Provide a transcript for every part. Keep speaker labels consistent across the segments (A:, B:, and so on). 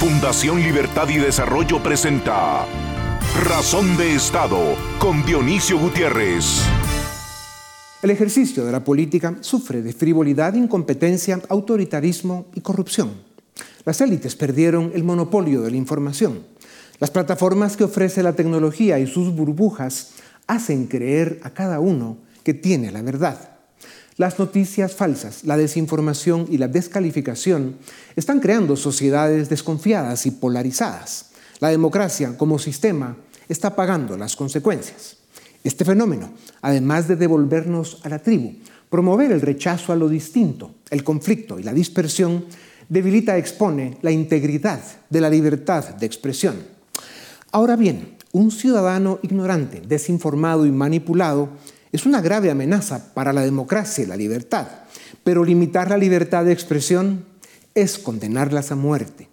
A: Fundación Libertad y Desarrollo presenta Razón de Estado con Dionisio Gutiérrez.
B: El ejercicio de la política sufre de frivolidad, incompetencia, autoritarismo y corrupción. Las élites perdieron el monopolio de la información. Las plataformas que ofrece la tecnología y sus burbujas hacen creer a cada uno que tiene la verdad. Las noticias falsas, la desinformación y la descalificación están creando sociedades desconfiadas y polarizadas. La democracia como sistema está pagando las consecuencias. Este fenómeno, además de devolvernos a la tribu, promover el rechazo a lo distinto, el conflicto y la dispersión, debilita y expone la integridad de la libertad de expresión. Ahora bien, un ciudadano ignorante, desinformado y manipulado es una grave amenaza para la democracia y la libertad, pero limitar la libertad de expresión es condenarlas a muerte.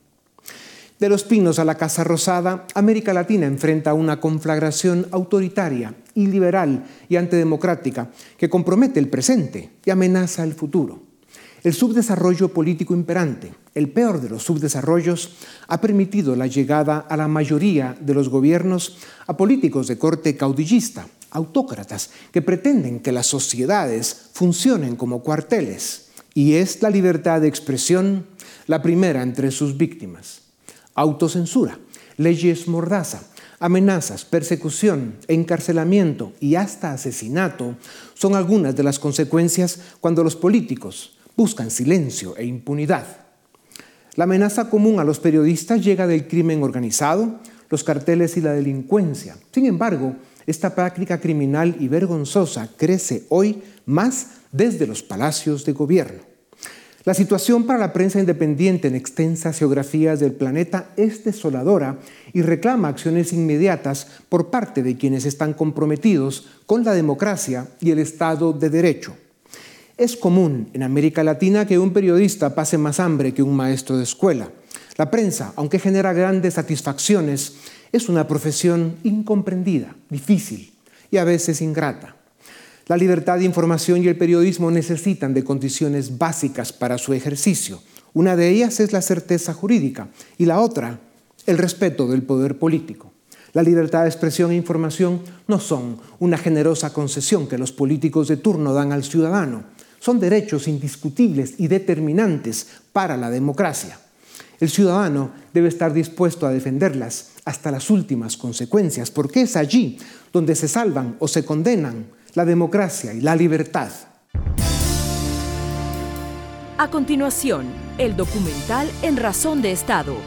B: De los pinos a la Casa Rosada, América Latina enfrenta una conflagración autoritaria, iliberal y antidemocrática que compromete el presente y amenaza el futuro. El subdesarrollo político imperante, el peor de los subdesarrollos, ha permitido la llegada a la mayoría de los gobiernos a políticos de corte caudillista, autócratas que pretenden que las sociedades funcionen como cuarteles y es la libertad de expresión la primera entre sus víctimas. Autocensura, leyes mordaza, amenazas, persecución, encarcelamiento y hasta asesinato son algunas de las consecuencias cuando los políticos buscan silencio e impunidad. La amenaza común a los periodistas llega del crimen organizado, los carteles y la delincuencia. Sin embargo, esta práctica criminal y vergonzosa crece hoy más desde los palacios de gobierno. La situación para la prensa independiente en extensas geografías del planeta es desoladora y reclama acciones inmediatas por parte de quienes están comprometidos con la democracia y el Estado de Derecho. Es común en América Latina que un periodista pase más hambre que un maestro de escuela. La prensa, aunque genera grandes satisfacciones, es una profesión incomprendida, difícil y a veces ingrata. La libertad de información y el periodismo necesitan de condiciones básicas para su ejercicio. Una de ellas es la certeza jurídica y la otra, el respeto del poder político. La libertad de expresión e información no son una generosa concesión que los políticos de turno dan al ciudadano, son derechos indiscutibles y determinantes para la democracia. El ciudadano debe estar dispuesto a defenderlas hasta las últimas consecuencias, porque es allí donde se salvan o se condenan la democracia y la libertad.
C: A continuación, el documental En Razón de Estado.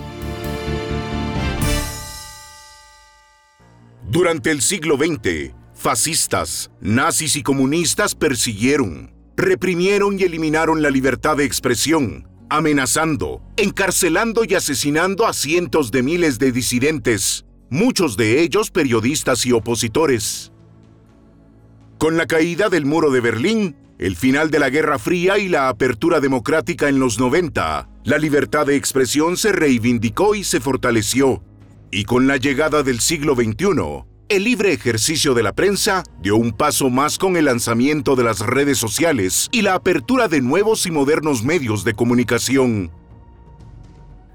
A: Durante el siglo XX, fascistas, nazis y comunistas persiguieron, reprimieron y eliminaron la libertad de expresión, amenazando, encarcelando y asesinando a cientos de miles de disidentes, muchos de ellos periodistas y opositores. Con la caída del muro de Berlín, el final de la Guerra Fría y la apertura democrática en los 90, la libertad de expresión se reivindicó y se fortaleció. Y con la llegada del siglo XXI, el libre ejercicio de la prensa dio un paso más con el lanzamiento de las redes sociales y la apertura de nuevos y modernos medios de comunicación.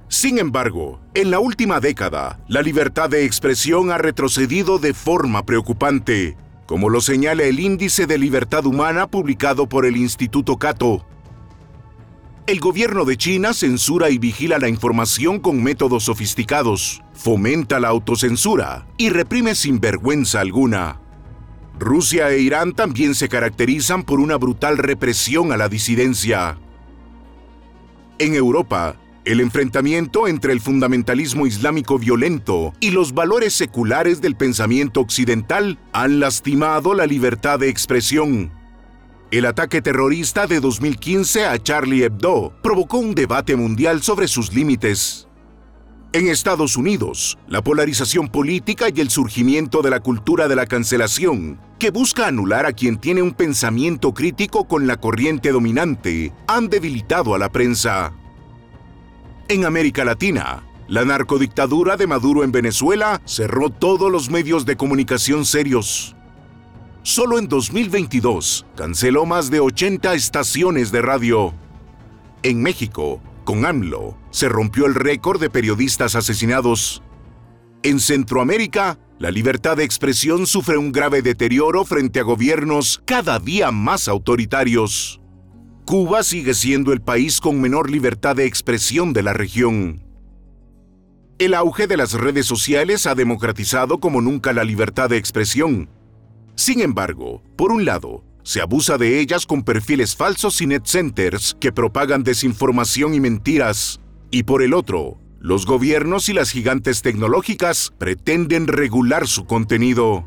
A: Sin embargo, en la última década, la libertad de expresión ha retrocedido de forma preocupante, como lo señala el Índice de Libertad Humana publicado por el Instituto Cato. El gobierno de China censura y vigila la información con métodos sofisticados, fomenta la autocensura y reprime sin vergüenza alguna. Rusia e Irán también se caracterizan por una brutal represión a la disidencia. En Europa, el enfrentamiento entre el fundamentalismo islámico violento y los valores seculares del pensamiento occidental han lastimado la libertad de expresión el ataque terrorista de 2015 a Charlie Hebdo provocó un debate mundial sobre sus límites. En Estados Unidos, la polarización política y el surgimiento de la cultura de la cancelación, que busca anular a quien tiene un pensamiento crítico con la corriente dominante, han debilitado a la prensa. En América Latina, la narcodictadura de Maduro en Venezuela cerró todos los medios de comunicación serios solo en 2022 canceló más de 80 estaciones de radio. En México, Con AMLO se rompió el récord de periodistas asesinados. En Centroamérica, la libertad de expresión sufre un grave deterioro frente a gobiernos cada día más autoritarios. Cuba sigue siendo el país con menor libertad de expresión de la región. El auge de las redes sociales ha democratizado como nunca la libertad de expresión. Sin embargo, por un lado, se abusa de ellas con perfiles falsos y net centers que propagan desinformación y mentiras. Y por el otro, los gobiernos y las gigantes tecnológicas pretenden regular su contenido.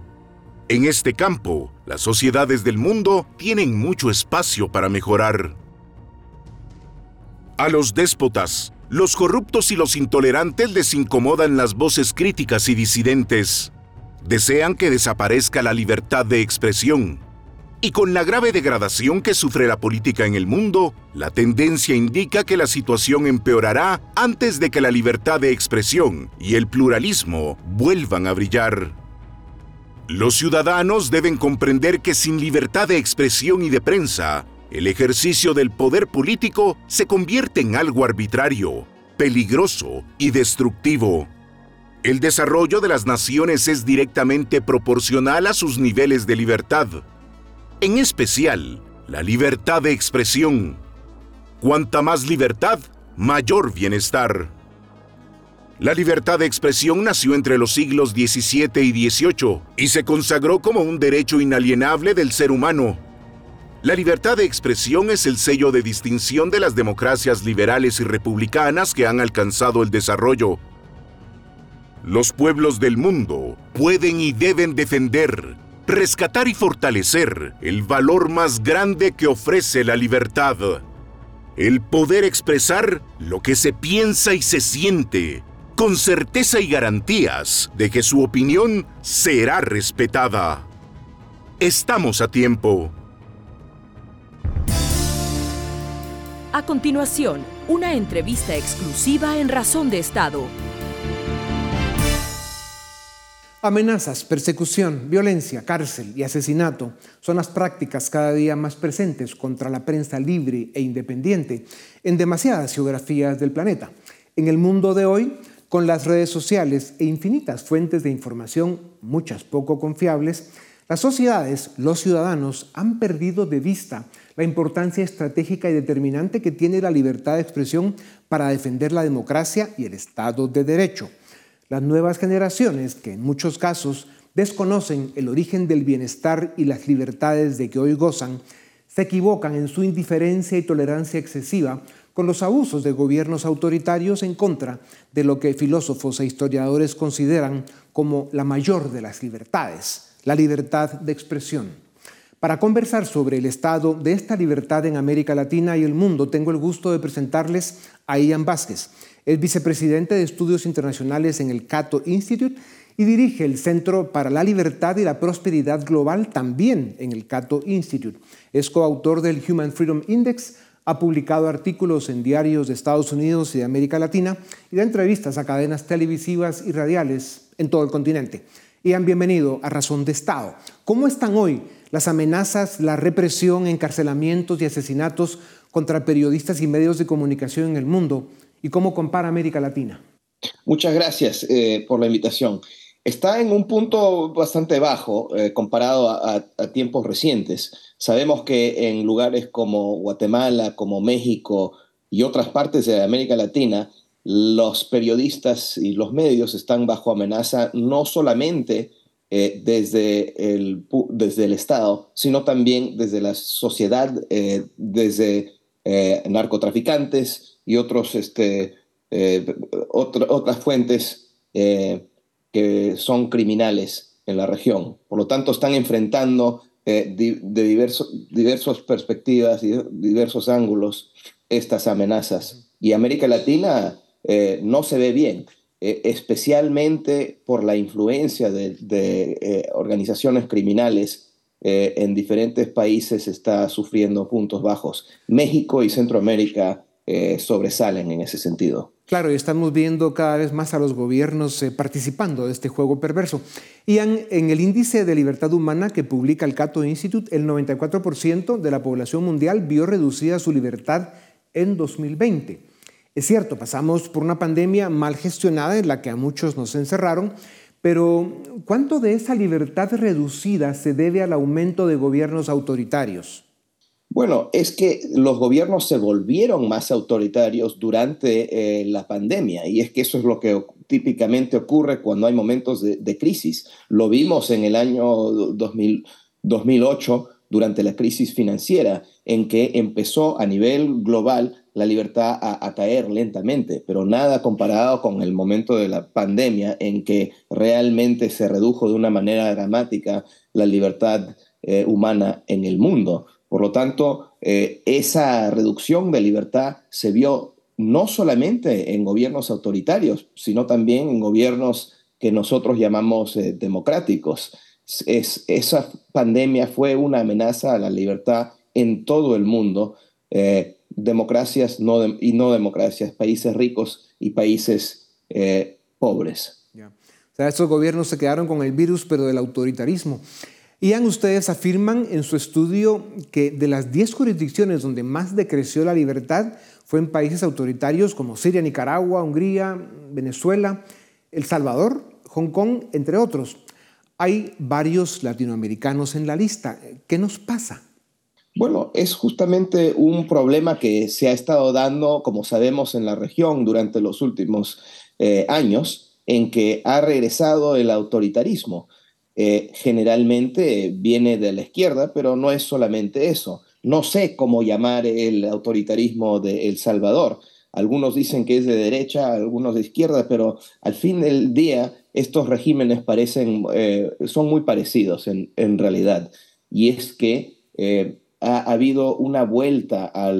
A: En este campo, las sociedades del mundo tienen mucho espacio para mejorar. A los déspotas, los corruptos y los intolerantes les incomodan las voces críticas y disidentes. Desean que desaparezca la libertad de expresión. Y con la grave degradación que sufre la política en el mundo, la tendencia indica que la situación empeorará antes de que la libertad de expresión y el pluralismo vuelvan a brillar. Los ciudadanos deben comprender que sin libertad de expresión y de prensa, el ejercicio del poder político se convierte en algo arbitrario, peligroso y destructivo. El desarrollo de las naciones es directamente proporcional a sus niveles de libertad, en especial la libertad de expresión. Cuanta más libertad, mayor bienestar. La libertad de expresión nació entre los siglos XVII y XVIII y se consagró como un derecho inalienable del ser humano. La libertad de expresión es el sello de distinción de las democracias liberales y republicanas que han alcanzado el desarrollo. Los pueblos del mundo pueden y deben defender, rescatar y fortalecer el valor más grande que ofrece la libertad. El poder expresar lo que se piensa y se siente con certeza y garantías de que su opinión será respetada. Estamos a tiempo.
C: A continuación, una entrevista exclusiva en Razón de Estado.
B: Amenazas, persecución, violencia, cárcel y asesinato son las prácticas cada día más presentes contra la prensa libre e independiente en demasiadas geografías del planeta. En el mundo de hoy, con las redes sociales e infinitas fuentes de información, muchas poco confiables, las sociedades, los ciudadanos han perdido de vista la importancia estratégica y determinante que tiene la libertad de expresión para defender la democracia y el Estado de Derecho. Las nuevas generaciones, que en muchos casos desconocen el origen del bienestar y las libertades de que hoy gozan, se equivocan en su indiferencia y tolerancia excesiva con los abusos de gobiernos autoritarios en contra de lo que filósofos e historiadores consideran como la mayor de las libertades, la libertad de expresión. Para conversar sobre el estado de esta libertad en América Latina y el mundo, tengo el gusto de presentarles a Ian Vázquez. Es vicepresidente de Estudios Internacionales en el Cato Institute y dirige el Centro para la Libertad y la Prosperidad Global también en el Cato Institute. Es coautor del Human Freedom Index, ha publicado artículos en diarios de Estados Unidos y de América Latina y da entrevistas a cadenas televisivas y radiales en todo el continente. han bienvenido a Razón de Estado. ¿Cómo están hoy las amenazas, la represión, encarcelamientos y asesinatos contra periodistas y medios de comunicación en el mundo? ¿Y cómo compara América Latina?
D: Muchas gracias eh, por la invitación. Está en un punto bastante bajo eh, comparado a tiempos recientes. Sabemos que en lugares como Guatemala, como México y otras partes de América Latina, los periodistas y los medios están bajo amenaza no solamente eh, desde, el, desde el Estado, sino también desde la sociedad, desde eh, narcotraficantes y otros, este, otras fuentes que son criminales en la región. Por lo tanto, están enfrentando eh, de, diversas perspectivas y diversos ángulos estas amenazas. Y América Latina eh, no se ve bien, eh, especialmente por la influencia de, organizaciones criminales en diferentes países está sufriendo puntos bajos. México y Centroamérica sobresalen en ese sentido.
B: Claro, y estamos viendo cada vez más a los gobiernos eh, participando de este juego perverso. Y en, el índice de libertad humana que publica el Cato Institute, el 94% de la población mundial vio reducida su libertad en 2020. Es cierto, pasamos por una pandemia mal gestionada en la que a muchos nos encerraron, pero ¿cuánto de esa libertad reducida se debe al aumento de gobiernos autoritarios?
D: Bueno, es que los gobiernos se volvieron más autoritarios durante eh, la pandemia y es que eso es lo que típicamente ocurre cuando hay momentos de, crisis. Lo vimos en el año 2008 durante la crisis financiera, en que empezó a nivel global la libertad a, caer lentamente, pero nada comparado con el momento de la pandemia en que realmente se redujo de una manera dramática la libertad eh, humana en el mundo. Por lo tanto, eh, esa reducción de libertad se vio no solamente en gobiernos autoritarios, sino también en gobiernos que nosotros llamamos eh, democráticos. Es, esa pandemia fue una amenaza a la libertad en todo el mundo democracias no y no democracias, países ricos y países eh, pobres.
B: O sea, estos gobiernos se quedaron con el virus, pero del autoritarismo. Ian, ustedes afirman en su estudio que de las 10 jurisdicciones donde más decreció la libertad fue en países autoritarios como Siria, Nicaragua, Hungría, Venezuela, El Salvador, Hong Kong, entre otros. Hay varios latinoamericanos en la lista. ¿Qué nos pasa?
D: Bueno, es justamente un problema que se ha estado dando, como sabemos, en la región durante los últimos eh, años, en que ha regresado el autoritarismo. Eh, generalmente viene de la izquierda, pero no es solamente eso. No sé cómo llamar el autoritarismo de El Salvador. Algunos dicen que es de derecha, algunos de izquierda, pero al fin del día estos regímenes parecen, eh, son muy parecidos en, realidad. Y es que ha, habido una vuelta a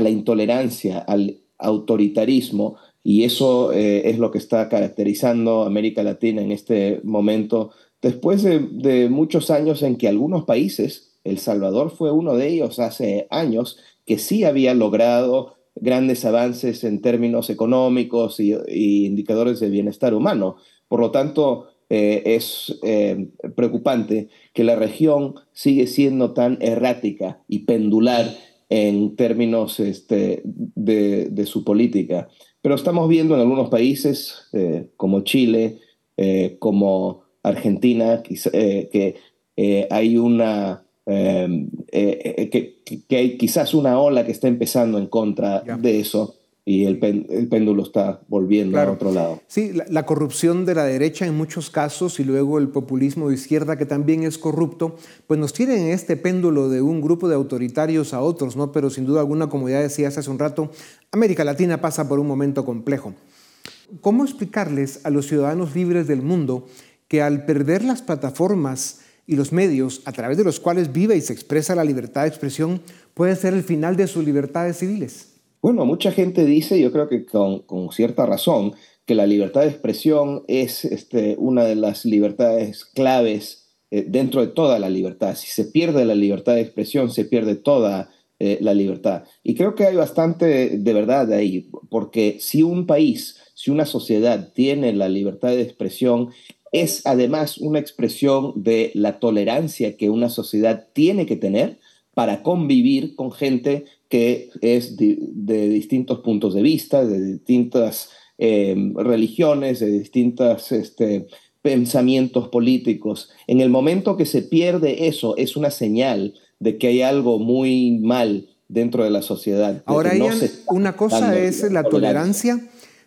D: la intolerancia, al autoritarismo, y eso eh, es lo que está caracterizando América Latina en este momento, después de, muchos años en que algunos países, El Salvador fue uno de ellos hace años, que sí había logrado grandes avances en términos económicos y, y indicadores de bienestar humano. Por lo tanto, eh, es eh, preocupante que la región sigue siendo tan errática y pendular en términos este, de, su política. Pero estamos viendo en algunos países eh, como Chile, como Argentina, que hay una que, que, hay quizás una ola que está empezando en contra de eso y el, péndulo está volviendo a otro lado.
B: Sí, la, corrupción de la derecha en muchos casos y luego el populismo de izquierda que también es corrupto, pues nos tienen en este péndulo de un grupo de autoritarios a otros, ¿no? Pero sin duda alguna, como ya decías hace un rato, América Latina pasa por un momento complejo. ¿Cómo explicarles a los ciudadanos libres del mundo que al perder las plataformas y los medios a través de los cuales vive y se expresa la libertad de expresión puede ser el final de sus libertades civiles?
D: Bueno, mucha gente dice, yo creo que con, cierta razón, que la libertad de expresión es este, una de las libertades claves eh, dentro de toda la libertad. Si se pierde la libertad de expresión, se pierde toda eh, la libertad. Y creo que hay bastante de verdad ahí, porque si un país, si una sociedad tiene la libertad de expresión, es además una expresión de la tolerancia que una sociedad tiene que tener para convivir con gente que es de, distintos puntos de vista, de distintas eh, religiones, de distintos este, pensamientos políticos. En el momento que se pierde eso, es una señal de que hay algo muy mal dentro de la sociedad.
B: Ahora, una cosa es la tolerancia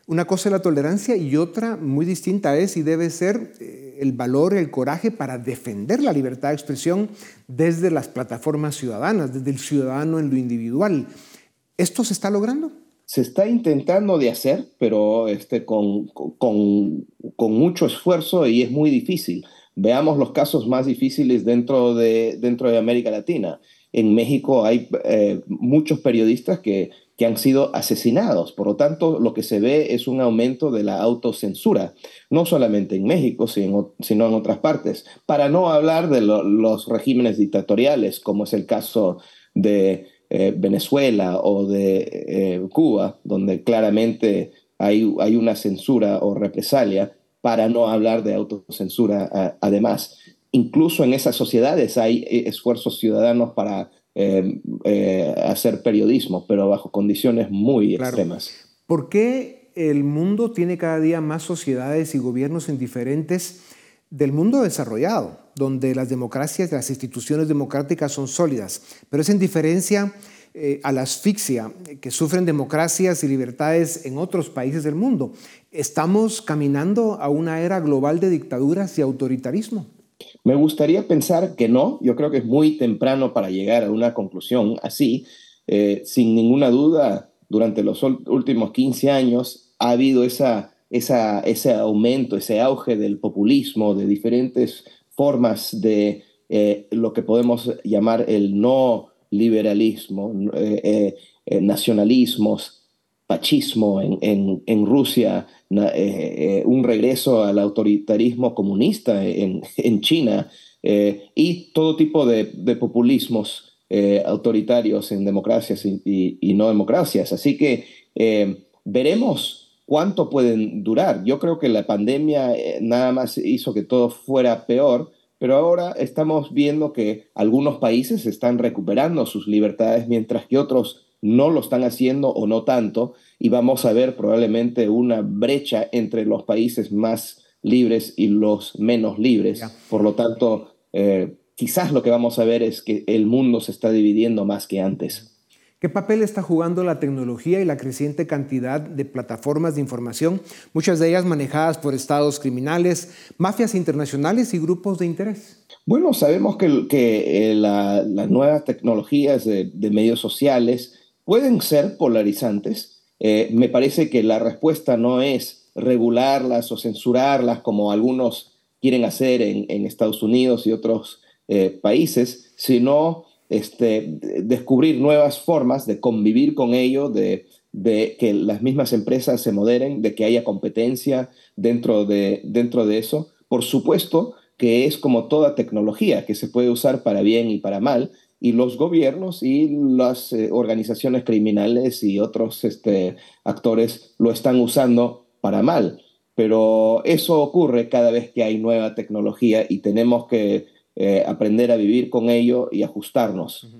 B: una cosa es la tolerancia y otra muy distinta es y debe ser eh, el valor, el coraje para defender la libertad de expresión desde las plataformas ciudadanas, desde el ciudadano en lo individual. ¿Esto se está logrando?
D: Se está intentando de hacer, pero este, con, con, con mucho esfuerzo y es muy difícil. Veamos los casos más difíciles dentro de, dentro de América Latina. En México hay eh, muchos periodistas que que han sido asesinados. Por lo tanto, lo que se ve es un aumento de la autocensura, no solamente en México, sino, en otras partes. Para no hablar de los regímenes dictatoriales, como es el caso de eh, Venezuela o de eh, Cuba, donde claramente hay, una censura o represalia, para no hablar de autocensura además. Incluso en esas sociedades hay eh, esfuerzos ciudadanos para eh, eh, hacer periodismo, pero bajo condiciones muy extremas.
B: ¿Por qué el mundo tiene cada día más sociedades y gobiernos indiferentes del mundo desarrollado, donde las democracias y las instituciones democráticas son sólidas, pero es en diferencia eh, a la asfixia que sufren democracias y libertades en otros países del mundo. ¿Estamos caminando a una era global de dictaduras y autoritarismo?
D: Me gustaría pensar que no, yo creo que es muy temprano para llegar a una conclusión así. Eh, sin ninguna duda, durante los últimos 15 años ha habido ese aumento, ese auge del populismo, de diferentes formas de eh, lo que podemos llamar el no liberalismo, eh, eh, eh, nacionalismos, pachismo en, Rusia, un regreso al autoritarismo comunista en, China y todo tipo de, populismos autoritarios en democracias y, no democracias. Así que veremos cuánto pueden durar. Yo creo que la pandemia nada más hizo que todo fuera peor pero ahora estamos viendo que algunos países están recuperando sus libertades mientras que otros no lo están haciendo o no tanto y vamos a ver probablemente una brecha entre los países más libres y los menos libres. Por lo tanto, eh, quizás lo que vamos a ver es que el mundo se está dividiendo más que antes.
B: ¿Qué papel está jugando la tecnología y la creciente cantidad de plataformas de información, muchas de ellas manejadas por estados criminales, mafias internacionales y grupos de interés?
D: Bueno, sabemos que, que las nuevas tecnologías de, medios sociales pueden ser polarizantes. Eh, me parece que la respuesta no es regularlas o censurarlas como algunos quieren hacer en, Estados Unidos y otros eh, países, sino este, descubrir nuevas formas de convivir con ello, de, que las mismas empresas se moderen, de que haya competencia dentro de, dentro de eso. Por supuesto que es como toda tecnología, que se puede usar para bien y para mal, y los gobiernos y las eh, organizaciones criminales y otros este, actores lo están usando para mal. Pero eso ocurre cada vez que hay nueva tecnología y tenemos que eh, aprender a vivir con ello y ajustarnos.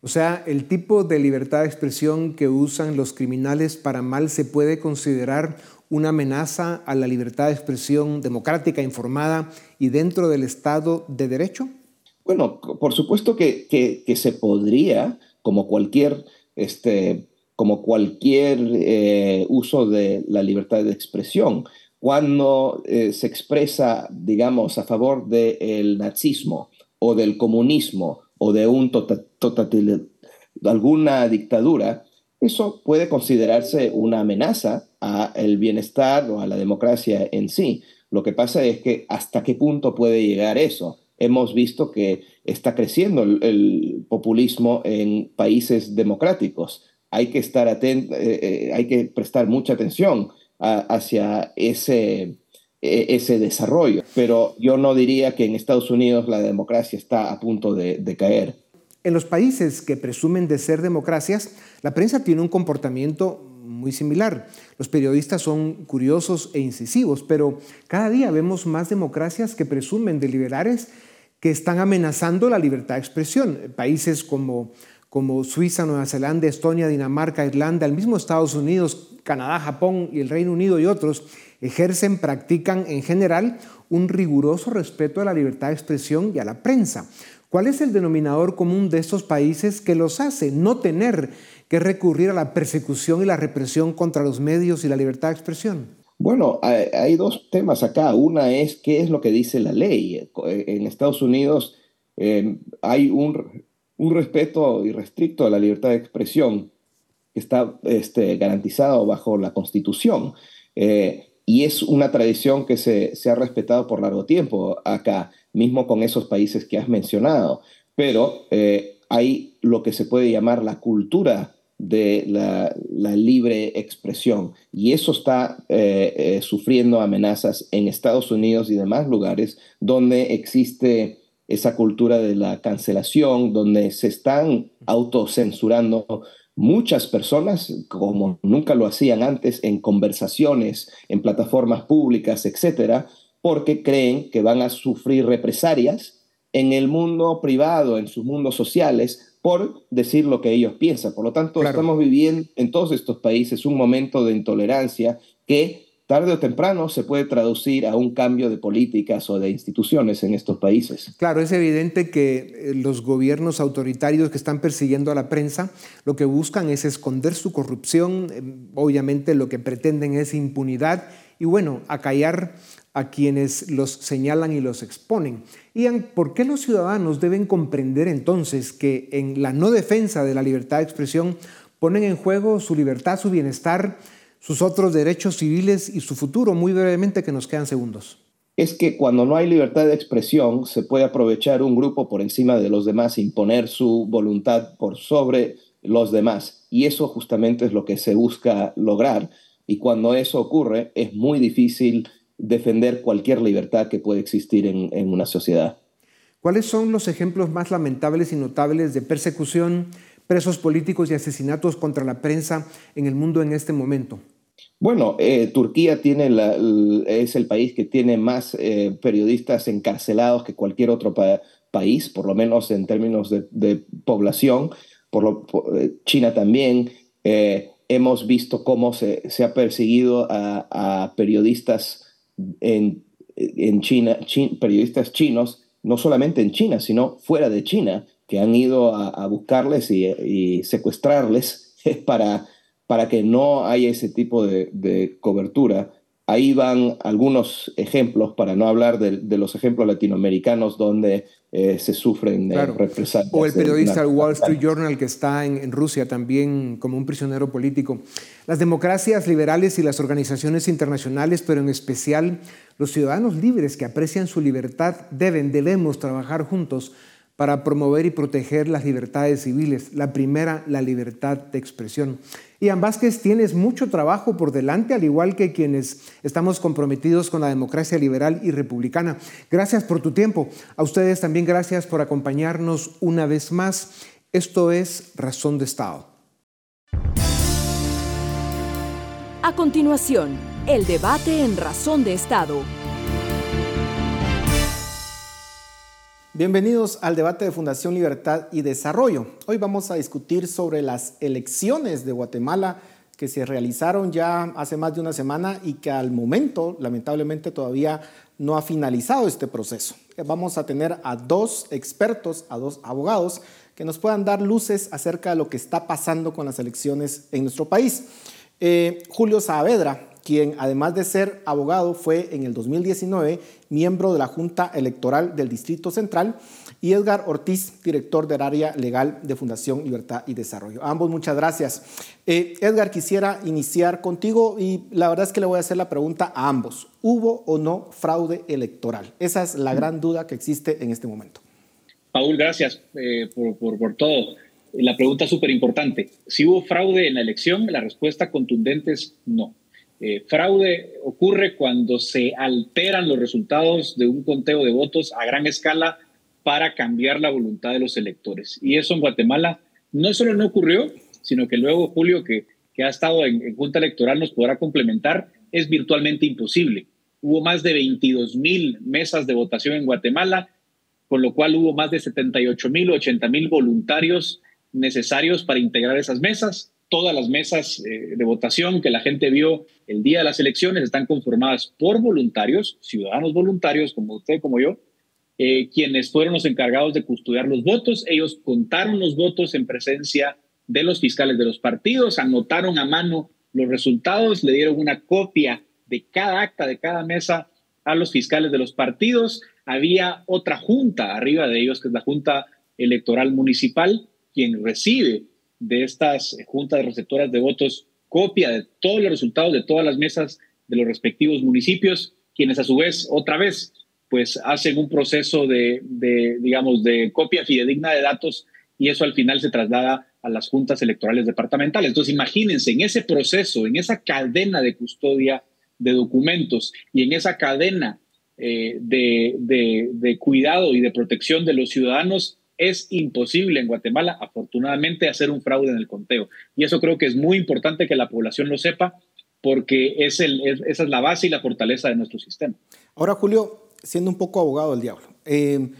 B: O sea, el tipo de libertad de expresión que usan los criminales para mal se puede considerar una amenaza a la libertad de expresión democrática, informada y dentro del Estado de Derecho?
D: Bueno, por supuesto que, se podría, como cualquier, este, como cualquier eh, uso de la libertad de expresión, cuando eh, se expresa, digamos, a favor del nazismo o del comunismo o de un tota-, alguna dictadura, eso puede considerarse una amenaza al bienestar o a la democracia en sí. Lo que pasa es que hasta qué punto puede llegar eso. Hemos visto que está creciendo el, populismo en países democráticos. Hay que estar atento, eh, eh, hay que prestar mucha atención hacia ese, e, ese desarrollo. Pero yo no diría que en Estados Unidos la democracia está a punto de, caer.
B: En los países que presumen de ser democracias, la prensa tiene un comportamiento muy similar. Los periodistas son curiosos e incisivos, pero cada día vemos más democracias que presumen de liberales que están amenazando la libertad de expresión. Países como, como Suiza, Nueva Zelanda, Estonia, Dinamarca, Irlanda, el mismo Estados Unidos, Canadá, Japón y el Reino Unido y otros ejercen, practican en general un riguroso respeto a la libertad de expresión y a la prensa. ¿Cuál es el denominador común de estos países que los hace no tener que recurrir a la persecución y la represión contra los medios y la libertad de expresión?
D: Bueno, hay, dos temas acá. Una es qué es lo que dice la ley. En Estados Unidos eh, hay un, un respeto irrestricto a la libertad de expresión está este, garantizado bajo la Constitución. Eh, y es una tradición que se, ha respetado por largo tiempo acá, mismo con esos países que has mencionado. Pero eh, hay lo que se puede llamar la cultura de la, libre expresión. Y eso está eh, sufriendo amenazas en Estados Unidos y demás lugares donde existe esa cultura de la cancelación, donde se están autocensurando muchas personas, como nunca lo hacían antes, en conversaciones, en plataformas públicas, etcétera, porque creen que van a sufrir represalias en el mundo privado, en sus mundos sociales, por decir lo que ellos piensan. Por lo tanto, estamos viviendo en todos estos países un momento de intolerancia que tarde o temprano se puede traducir a un cambio de políticas o de instituciones en estos países.
B: Claro, es evidente que eh, los gobiernos autoritarios que están persiguiendo a la prensa lo que buscan es esconder su corrupción, eh, obviamente lo que pretenden es impunidad y bueno, acallar a quienes los señalan y los exponen. Ian, ¿por qué los ciudadanos deben comprender entonces que en la no defensa de la libertad de expresión ponen en juego su libertad, su bienestar, sus otros derechos civiles y su futuro? Muy brevemente, que nos quedan segundos.
D: Es que cuando no hay libertad de expresión, se puede aprovechar un grupo por encima de los demás, imponer su voluntad por sobre los demás. Y eso justamente es lo que se busca lograr. Y cuando eso ocurre, es muy difícil defender cualquier libertad que puede existir en, en una sociedad.
B: ¿Cuáles son los ejemplos más lamentables y notables de persecución, presos políticos y asesinatos contra la prensa en el mundo en este momento?
D: Bueno, eh, Turquía tiene la, es el país que tiene más eh, periodistas encarcelados que cualquier otro país, por lo menos en términos de, población. Por lo, eh, China también. hemos visto cómo se, se ha perseguido a, a periodistas en, en China, periodistas chinos, no solamente en China, sino fuera de China, que han ido a, buscarles y, secuestrarles para, para que no haya ese tipo de, cobertura. Ahí van algunos ejemplos, para no hablar de, los ejemplos latinoamericanos donde eh, se sufren claro. represalias.
B: O el periodista del Wall Street Journal que está en, Rusia también como un prisionero político. Las democracias liberales y las organizaciones internacionales, pero en especial los ciudadanos libres que aprecian su libertad, deben, debemos trabajar juntos para promover y proteger las libertades civiles. La primera, la libertad de expresión. Ian Vázquez, tienes mucho trabajo por delante, al igual que quienes estamos comprometidos con la democracia liberal y republicana. Gracias por tu tiempo. A ustedes también gracias por acompañarnos una vez más. Esto es Razón de Estado.
C: A continuación, el debate en Razón de Estado
E: Bienvenidos al debate de Fundación Libertad y Desarrollo. Hoy vamos a discutir sobre las elecciones de Guatemala que se realizaron ya hace más de una semana y que al momento, lamentablemente, todavía no ha finalizado este proceso. Vamos a tener a dos expertos, a dos abogados, que nos puedan dar luces acerca de lo que está pasando con las elecciones en nuestro país. Eh, Julio Saavedra, quien además de ser abogado fue en el 2019 miembro de la Junta Electoral del Distrito Central, y Edgar Ortiz, director del área legal de Fundación Libertad y Desarrollo. ambos muchas gracias. Eh, Edgar, quisiera iniciar contigo y la verdad es que le voy a hacer la pregunta a ambos. ¿Hubo o no fraude electoral? Esa es la gran duda que existe en este momento.
F: Paul, gracias eh, por, por todo. La pregunta es súper importante. Si hubo fraude en la elección, la respuesta contundente es no. Eh, fraude ocurre cuando se alteran los resultados de un conteo de votos a gran escala para cambiar la voluntad de los electores. Y eso en Guatemala no solo no ocurrió, sino que luego Julio, que, que ha estado en, Junta Electoral, nos podrá complementar, es virtualmente imposible. Hubo más de 22 mil mesas de votación en Guatemala, con lo cual hubo más de 78 mil, 80 mil voluntarios necesarios para integrar esas mesas todas las mesas eh, de votación que la gente vio el día de las elecciones están conformadas por voluntarios, ciudadanos voluntarios como usted, como yo, eh, quienes fueron los encargados de custodiar los votos. Ellos contaron los votos en presencia de los fiscales de los partidos, anotaron a mano los resultados, le dieron una copia de cada acta, de cada mesa a los fiscales de los partidos. Había otra junta arriba de ellos, que es la Junta Electoral Municipal, quien recibe de estas juntas receptoras de votos copia de todos los resultados de todas las mesas de los respectivos municipios, quienes a su vez, otra vez, pues hacen un proceso de, digamos, de copia fidedigna de datos y eso al final se traslada a las juntas electorales departamentales. Entonces, imagínense, en ese proceso, en esa cadena de custodia de documentos y en esa cadena eh, de, de cuidado y de protección de los ciudadanos, es imposible en Guatemala, afortunadamente, hacer un fraude en el conteo. Y eso creo que es muy importante que la población lo sepa porque es el, esa es la base y la fortaleza de nuestro sistema.
E: Ahora, Julio, siendo un poco abogado del diablo, eh,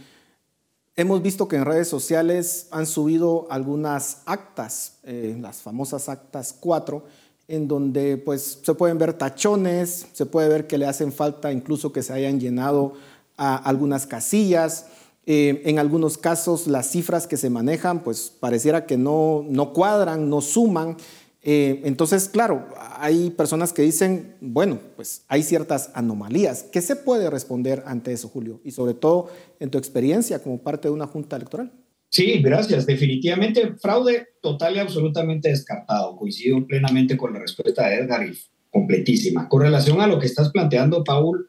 E: Hemos visto que en redes sociales han subido algunas actas, eh, las famosas actas 4, en donde pues se pueden ver tachones, se puede ver que le hacen falta incluso que se hayan llenado algunas casillas. Eh, en algunos casos las cifras que se manejan pues pareciera que no, no cuadran, no suman. Eh, entonces, claro, hay personas que dicen, bueno, pues hay ciertas anomalías. ¿Qué se puede responder ante eso, Julio? Y sobre todo en tu experiencia como parte de una junta electoral.
G: Sí, gracias. Definitivamente, fraude total y absolutamente descartado. Coincido plenamente con la respuesta de Edgar y completísima. Con relación a lo que estás planteando, Paul,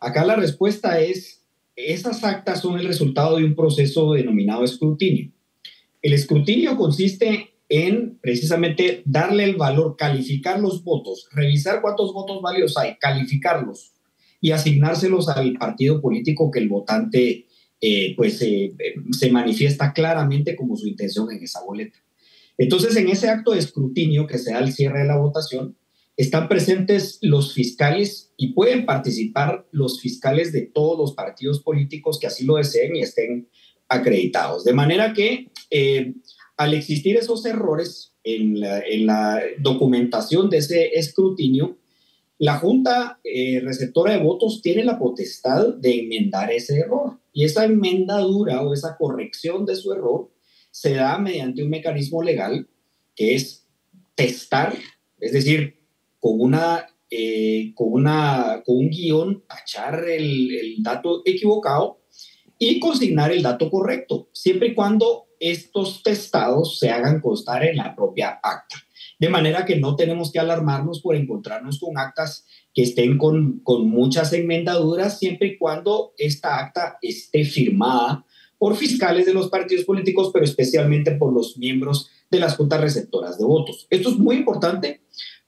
G: acá la respuesta es, esas actas son el resultado de un proceso denominado escrutinio. El escrutinio consiste en precisamente darle el valor, calificar los votos, revisar cuántos votos válidos hay, calificarlos y asignárselos al partido político que el votante eh, pues eh, se manifiesta claramente como su intención en esa boleta. Entonces, en ese acto de escrutinio que se da al cierre de la votación, están presentes los fiscales y pueden participar los fiscales de todos los partidos políticos que así lo deseen y estén acreditados. De manera que eh, al existir esos errores en la, documentación de ese escrutinio, la Junta eh, Receptora de Votos tiene la potestad de enmendar ese error. Y esa enmendadura o esa corrección de su error se da mediante un mecanismo legal que es testar, es decir, con, una, eh, con, una, con un guion, tachar el, el dato equivocado y consignar el dato correcto, siempre y cuando estos testados se hagan constar en la propia acta. De manera que no tenemos que alarmarnos por encontrarnos con actas que estén con, con muchas enmendaduras, siempre y cuando esta acta esté firmada por fiscales de los partidos políticos, pero especialmente por los miembros de las juntas receptoras de votos. Esto es muy importante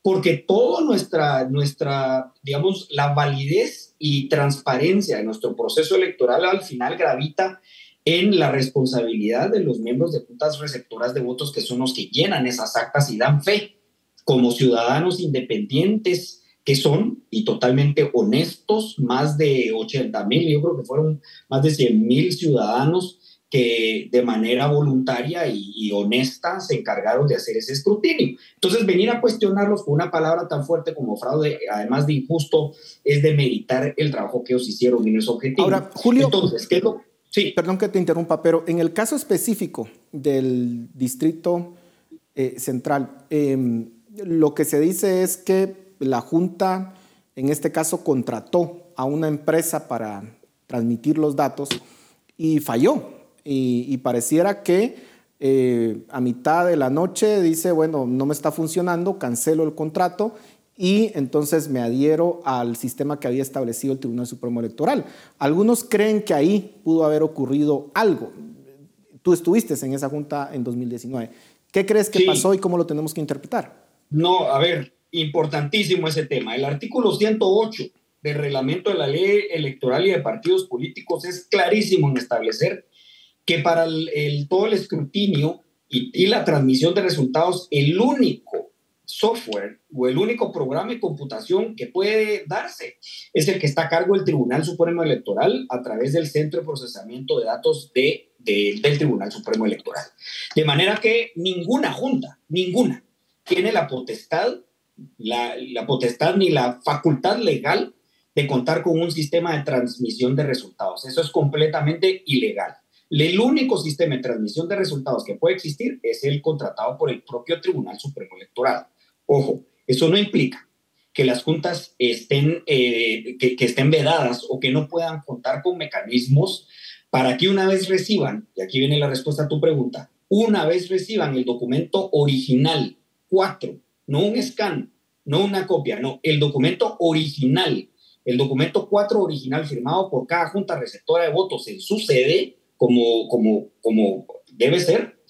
G: porque toda nuestra, nuestra, digamos, la validez y transparencia de nuestro proceso electoral al final gravita en la responsabilidad de los miembros de juntas receptoras de votos, que son los que llenan esas actas y dan fe como ciudadanos independientes que son y totalmente honestos, más de 80 mil, yo creo que fueron más de 100 mil ciudadanos que de manera voluntaria y, honesta se encargaron de hacer ese escrutinio. Entonces, venir a cuestionarlos con una palabra tan fuerte como fraude, además de injusto, es de meritar el trabajo que ellos hicieron en ese objetivo.
E: Ahora, Julio, Entonces, ¿qué es lo, Sí. Perdón que te interrumpa, pero en el caso específico del Distrito eh, Central, em, lo que se dice es que la Junta, en este caso, contrató a una empresa para transmitir los datos y falló. Y, pareciera que eh, a mitad de la noche dice, bueno, no me está funcionando, cancelo el contrato y entonces me adhiero al sistema que había establecido el Tribunal Supremo Electoral. Algunos creen que ahí pudo haber ocurrido algo. Tú estuviste en esa junta en 2019. ¿Qué crees que pasó y cómo lo tenemos que interpretar?
G: No, a ver, importantísimo ese tema. El artículo 108 del reglamento de la ley electoral y de partidos políticos es clarísimo en establecer que para todo el escrutinio y, y la transmisión de resultados, el único software o el único programa de computación que puede darse es el que está a cargo del Tribunal Supremo Electoral a través del Centro de Procesamiento de Datos de, del Tribunal Supremo Electoral. De manera que ninguna junta, ninguna, tiene la potestad, la, la potestad ni la facultad legal de contar con un sistema de transmisión de resultados. Eso es completamente ilegal. El único sistema de transmisión de resultados que puede existir es el contratado por el propio Tribunal Supremo Electoral. Ojo, eso no implica que las juntas estén, eh, que, estén vedadas o que no puedan contar con mecanismos para que una vez reciban, y aquí viene la respuesta a tu pregunta, una vez reciban el documento original, cuatro, no un scan, no una copia, no, el documento original, el documento cuatro original firmado por cada junta receptora de votos en su sede, como, como, como debe ser,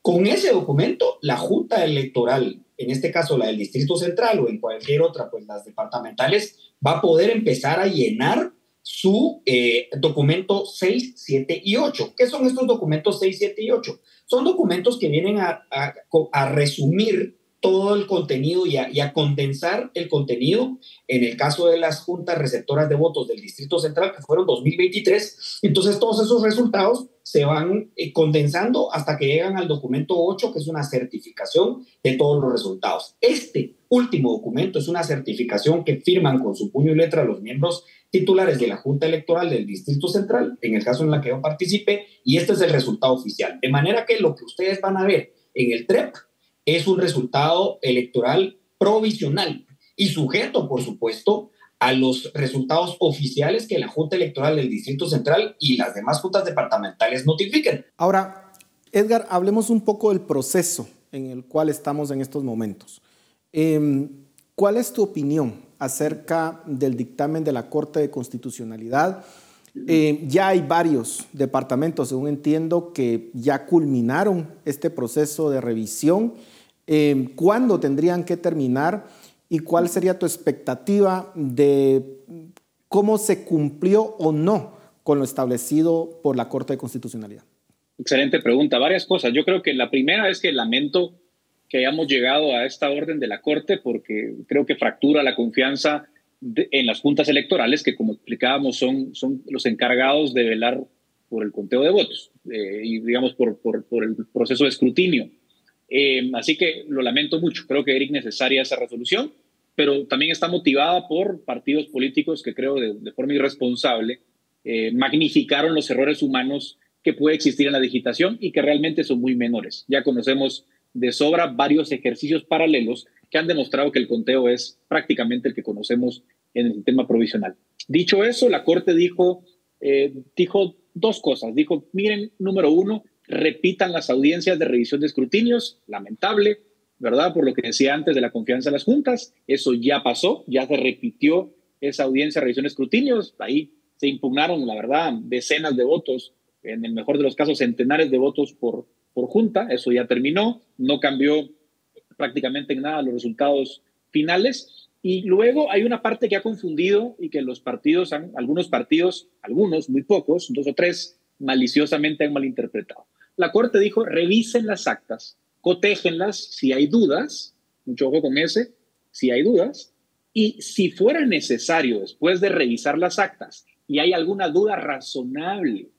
G: con ese documento la junta electoral en este caso la del Distrito Central o en cualquier otra, pues las departamentales, va a poder empezar a llenar su eh, documento 6, 7 y 8. ¿Qué son estos documentos 6, 7 y 8? Son documentos que vienen a, a, resumir todo el contenido y a, condensar el contenido en el caso de las juntas receptoras de votos del Distrito Central, que fueron 2023. Entonces, todos esos resultados se van eh, condensando hasta que llegan al documento 8, que es una certificación de todos los resultados. Este último documento es una certificación que firman con su puño y letra los miembros titulares de la Junta Electoral del Distrito Central, en el caso en la que yo participé, y este es el resultado oficial. De manera que lo que ustedes van a ver en el TREP es un resultado electoral provisional y sujeto, por supuesto, a los resultados oficiales que la Junta Electoral del Distrito Central y las demás juntas departamentales notifiquen.
E: Ahora, Edgar, hablemos un poco del proceso en el cual estamos en estos momentos. Em, ¿Cuál es tu opinión acerca del dictamen de la Corte de Constitucionalidad? Eh, ya hay varios departamentos, según entiendo, que ya culminaron este proceso de revisión. Eh, ¿Cuándo tendrían que terminar? ¿Y cuál sería tu expectativa de cómo se cumplió o no con lo establecido por la Corte de Constitucionalidad?
F: Excelente pregunta. Varias cosas. Yo creo que la primera es que lamento que hayamos llegado a esta orden de la Corte porque creo que fractura la confianza en las juntas electorales, que como explicábamos son, son los encargados de velar por el conteo de votos eh, y digamos por, por, por, el proceso de escrutinio. Eh, así que lo lamento mucho, creo que era innecesaria esa resolución, pero también está motivada por partidos políticos que creo de, de forma irresponsable eh, magnificaron los errores humanos que puede existir en la digitación y que realmente son muy menores. Ya conocemos de sobra varios ejercicios paralelos que han demostrado que el conteo es prácticamente el que conocemos en el sistema provisional. Dicho eso, la Corte dijo, eh, dijo dos cosas. Dijo, miren, número uno, repitan las audiencias de revisión de escrutinios, lamentable, ¿verdad? Por lo que decía antes de la confianza en las juntas, eso ya pasó, ya se repitió esa audiencia de revisión de escrutinios, ahí se impugnaron, la verdad, decenas de votos, en el mejor de los casos, centenares de votos por, por junta, eso ya terminó, no cambió prácticamente en nada los resultados finales. Y luego hay una parte que ha confundido y que los partidos, han, algunos partidos, algunos, muy pocos, dos o tres, maliciosamente han malinterpretado. La Corte dijo, revisen las actas, cotéjenlas si hay dudas, mucho ojo con ese, si hay dudas, y si fuera necesario, después de revisar las actas, y hay alguna duda razonable,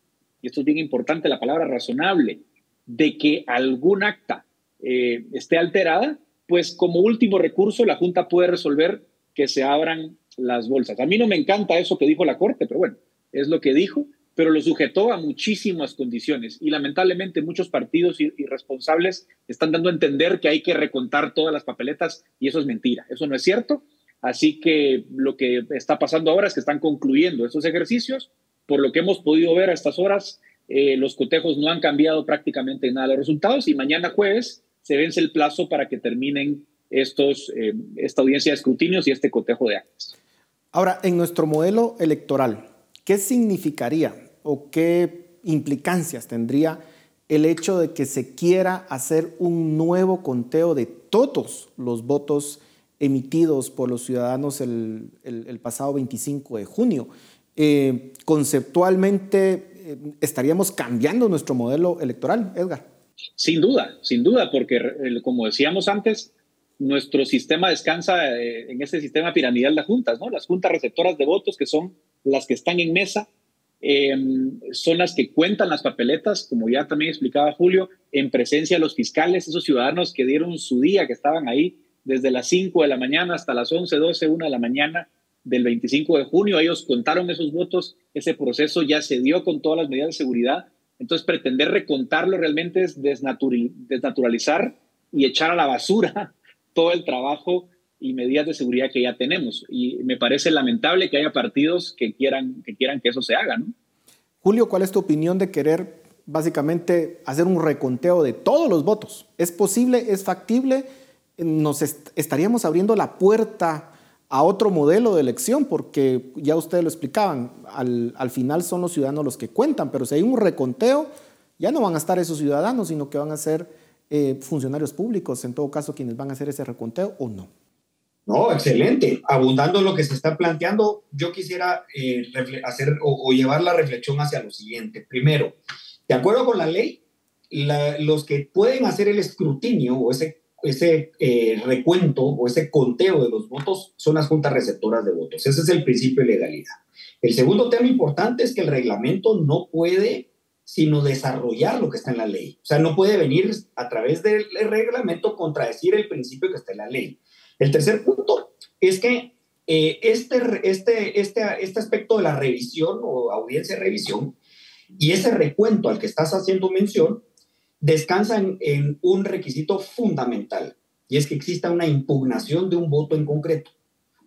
F: y esto es bien importante, la palabra razonable, de que algún acta eh, esté alterada, pues como último recurso la Junta puede resolver que se abran las bolsas. A mí no me encanta eso que dijo la Corte, pero bueno, es lo que dijo, pero lo sujetó a muchísimas condiciones y lamentablemente muchos partidos irresponsables están dando a entender que hay que recontar todas las papeletas y eso es mentira, eso no es cierto. Así que lo que está pasando ahora es que están concluyendo esos ejercicios. Por lo que hemos podido ver a estas horas, eh, los cotejos no han cambiado prácticamente nada los resultados y mañana jueves se vence el plazo para que terminen estos, eh, esta audiencia de escrutinios y este cotejo de actas.
E: Ahora, en nuestro modelo electoral, ¿qué significaría o qué implicancias tendría el hecho de que se quiera hacer un nuevo conteo de todos los votos emitidos por los ciudadanos el, pasado 25 de junio? Eh, conceptualmente, eh, estaríamos cambiando nuestro modelo electoral, Edgar.
F: Sin duda, sin duda, porque como decíamos antes, nuestro sistema descansa eh, en ese sistema piramidal de juntas, ¿no? Las juntas receptoras de votos, que son las que están en mesa, em, son las que cuentan las papeletas, como ya también explicaba Julio, en presencia de los fiscales, esos ciudadanos que dieron su día, que estaban ahí desde las 5 de la mañana hasta las 11, 12, 1 de la mañana del 25 de junio. Ellos contaron esos votos, ese proceso ya se dio con todas las medidas de seguridad entonces, pretender recontarlo realmente es desnaturalizar y echar a la basura todo el trabajo y medidas de seguridad que ya tenemos. Y me parece lamentable que haya partidos que quieran que, quieran que eso se haga. ¿no?
E: Julio, ¿cuál es tu opinión de querer básicamente hacer un reconteo de todos los votos? ¿Es posible? ¿Es factible? ¿Nos estaríamos abriendo la puerta a otro modelo de elección, porque ya ustedes lo explicaban, al, final son los ciudadanos los que cuentan, pero si hay un reconteo, ya no van a estar esos ciudadanos, sino que van a ser eh, funcionarios públicos, en todo caso, quienes van a hacer ese reconteo o no.
G: No, excelente. Abundando lo que se está planteando, yo quisiera eh, hacer o, llevar la reflexión hacia lo siguiente. Primero, de acuerdo con la ley, los que pueden hacer el escrutinio o ese ese eh, recuento o ese conteo de los votos son las juntas receptoras de votos. Ese es el principio de legalidad. El segundo tema importante es que el reglamento no puede sino desarrollar lo que está en la ley. O sea, no puede venir a través del reglamento contradecir el principio que está en la ley. El tercer punto es que eh, este, este, este, este aspecto de la revisión o audiencia de revisión y ese recuento al que estás haciendo mención descansa en, un requisito fundamental y es que exista una impugnación de un voto en concreto.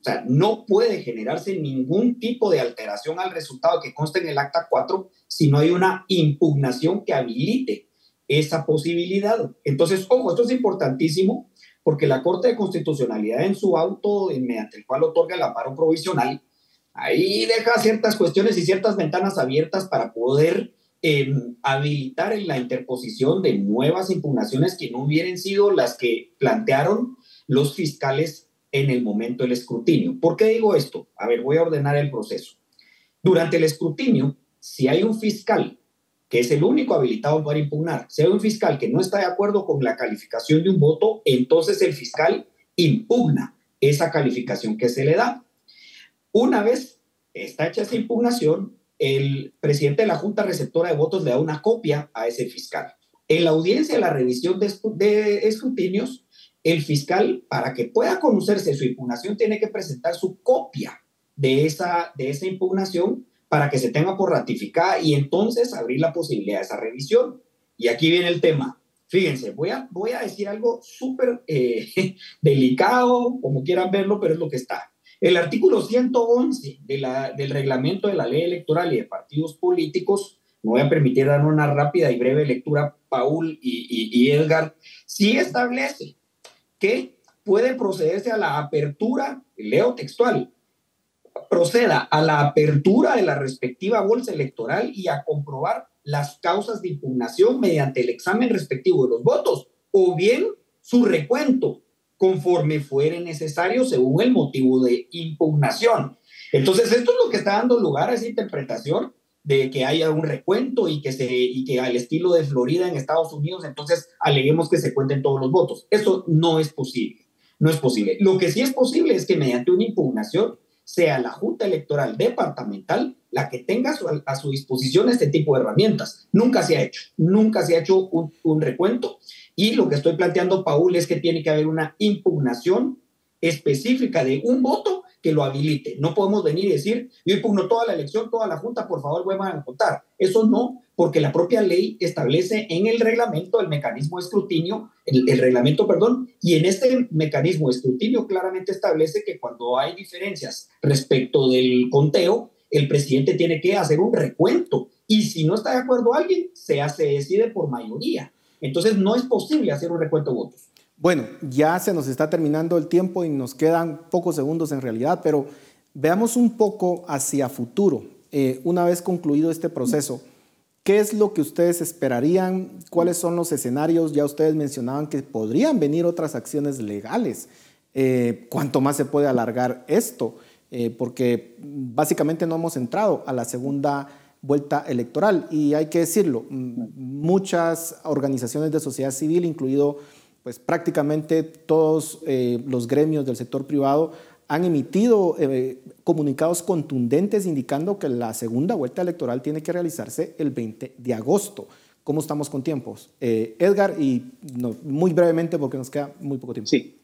G: O sea, no puede generarse ningún tipo de alteración al resultado que conste en el acta 4 si no hay una impugnación que habilite esa posibilidad. Entonces, ojo, esto es importantísimo porque la Corte de Constitucionalidad en su auto, mediante el cual otorga el amparo provisional, ahí deja ciertas cuestiones y ciertas ventanas abiertas para poder em, habilitar en la interposición de nuevas impugnaciones que no hubieran sido las que plantearon los fiscales en el momento del escrutinio. ¿Por qué digo esto? A ver, voy a ordenar el proceso. Durante el escrutinio, si hay un fiscal que es el único habilitado para impugnar, si hay un fiscal que no está de acuerdo con la calificación de un voto, entonces el fiscal impugna esa calificación que se le da. Una vez está hecha esa impugnación, el presidente de la Junta Receptora de Votos le da una copia a ese fiscal. En la audiencia de la revisión de, escrutinios, el fiscal, para que pueda conocerse su impugnación, tiene que presentar su copia de esa, de esa impugnación para que se tenga por ratificada y entonces abrir la posibilidad de esa revisión. Y aquí viene el tema. Fíjense, voy a, voy a decir algo súper eh, delicado, como quieran verlo, pero es lo que está. El artículo 111 de del reglamento de la ley electoral y de partidos políticos, me voy a permitir dar una rápida y breve lectura, Paul y, y Edgar, sí establece que puede procederse a la apertura, leo textual, proceda a la apertura de la respectiva bolsa electoral y a comprobar las causas de impugnación mediante el examen respectivo de los votos o bien su recuento conforme fuere necesario según el motivo de impugnación. Entonces, esto es lo que está dando lugar a esa interpretación de que haya un recuento y que, se, y que al estilo de Florida en Estados Unidos, entonces aleguemos que se cuenten todos los votos. Eso no es posible. No es posible. Lo que sí es posible es que mediante una impugnación sea la Junta Electoral Departamental la que tenga a su disposición este tipo de herramientas. Nunca se ha hecho, nunca se ha hecho un, un recuento y lo que estoy planteando, Paul, es que tiene que haber una impugnación específica de un voto que lo habilite. No podemos venir y decir, yo impugno toda la elección, toda la Junta, por favor, vuelvan a votar. Eso no, porque la propia ley establece en el reglamento el mecanismo de escrutinio, el, el, reglamento, perdón, y en este mecanismo de escrutinio claramente establece que cuando hay diferencias respecto del conteo, el presidente tiene que hacer un recuento y si no está de acuerdo alguien, se, hace, decide por mayoría. Entonces no es posible hacer un recuento de votos.
E: Bueno, ya se nos está terminando el tiempo y nos quedan pocos segundos en realidad, pero veamos un poco hacia futuro. Eh, una vez concluido este proceso, ¿qué es lo que ustedes esperarían? ¿Cuáles son los escenarios? Ya ustedes mencionaban que podrían venir otras acciones legales. Eh, ¿Cuánto más se puede alargar esto? Eh, porque básicamente no hemos entrado a la segunda vuelta electoral y hay que decirlo, muchas organizaciones de sociedad civil, incluido pues prácticamente todos eh, los gremios del sector privado han emitido eh, comunicados contundentes indicando que la segunda vuelta electoral tiene que realizarse el 20 de agosto. ¿Cómo estamos con tiempos? Eh, Edgar, y muy brevemente porque nos queda muy poco tiempo.
F: Sí,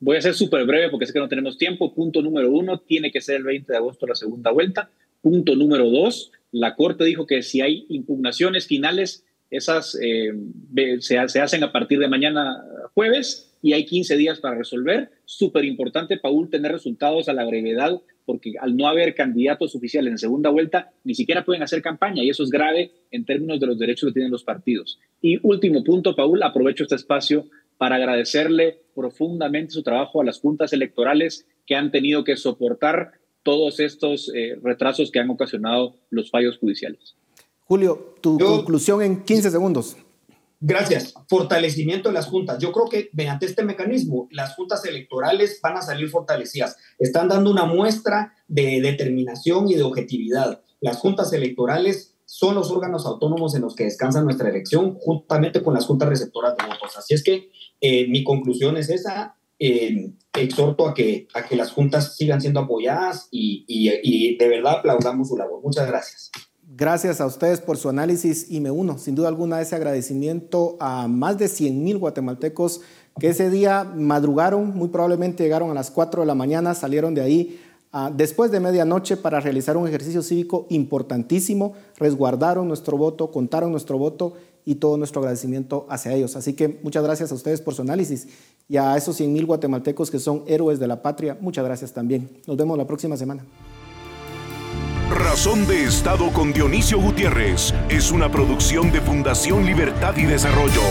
F: voy a ser súper breve porque sé que no tenemos tiempo. Punto número uno, tiene que ser el 20 de agosto la segunda vuelta. Punto número dos, la Corte dijo que si hay impugnaciones finales esas eh, se, se, hacen a partir de mañana jueves y hay 15 días para resolver. Súper importante, Paul, tener resultados a la brevedad, porque al no haber candidatos oficiales en segunda vuelta, ni siquiera pueden hacer campaña y eso es grave en términos de los derechos que tienen los partidos. Y último punto, Paul, aprovecho este espacio para agradecerle profundamente su trabajo a las juntas electorales que han tenido que soportar todos estos eh, retrasos que han ocasionado los fallos judiciales.
E: Julio, tu conclusión en 15 segundos.
G: Gracias. Fortalecimiento de las juntas. Yo creo que mediante este mecanismo las juntas electorales van a salir fortalecidas. Están dando una muestra de determinación y de objetividad. Las juntas electorales son los órganos autónomos en los que descansa nuestra elección, juntamente con las juntas receptoras de votos. Así es que eh, mi conclusión es esa. Eh, exhorto a que, a que las juntas sigan siendo apoyadas y, y, de verdad aplaudamos su labor. Muchas gracias.
E: Gracias a ustedes por su análisis y me uno sin duda alguna a ese agradecimiento a más de 100 mil guatemaltecos que ese día madrugaron, muy probablemente llegaron a las 4 de la mañana, salieron de ahí uh, después de medianoche para realizar un ejercicio cívico importantísimo, resguardaron nuestro voto, contaron nuestro voto y todo nuestro agradecimiento hacia ellos. Así que muchas gracias a ustedes por su análisis y a esos 100 mil guatemaltecos que son héroes de la patria, muchas gracias también. Nos vemos la próxima semana.
A: Razón de Estado con es una producción de Fundación Libertad y Desarrollo.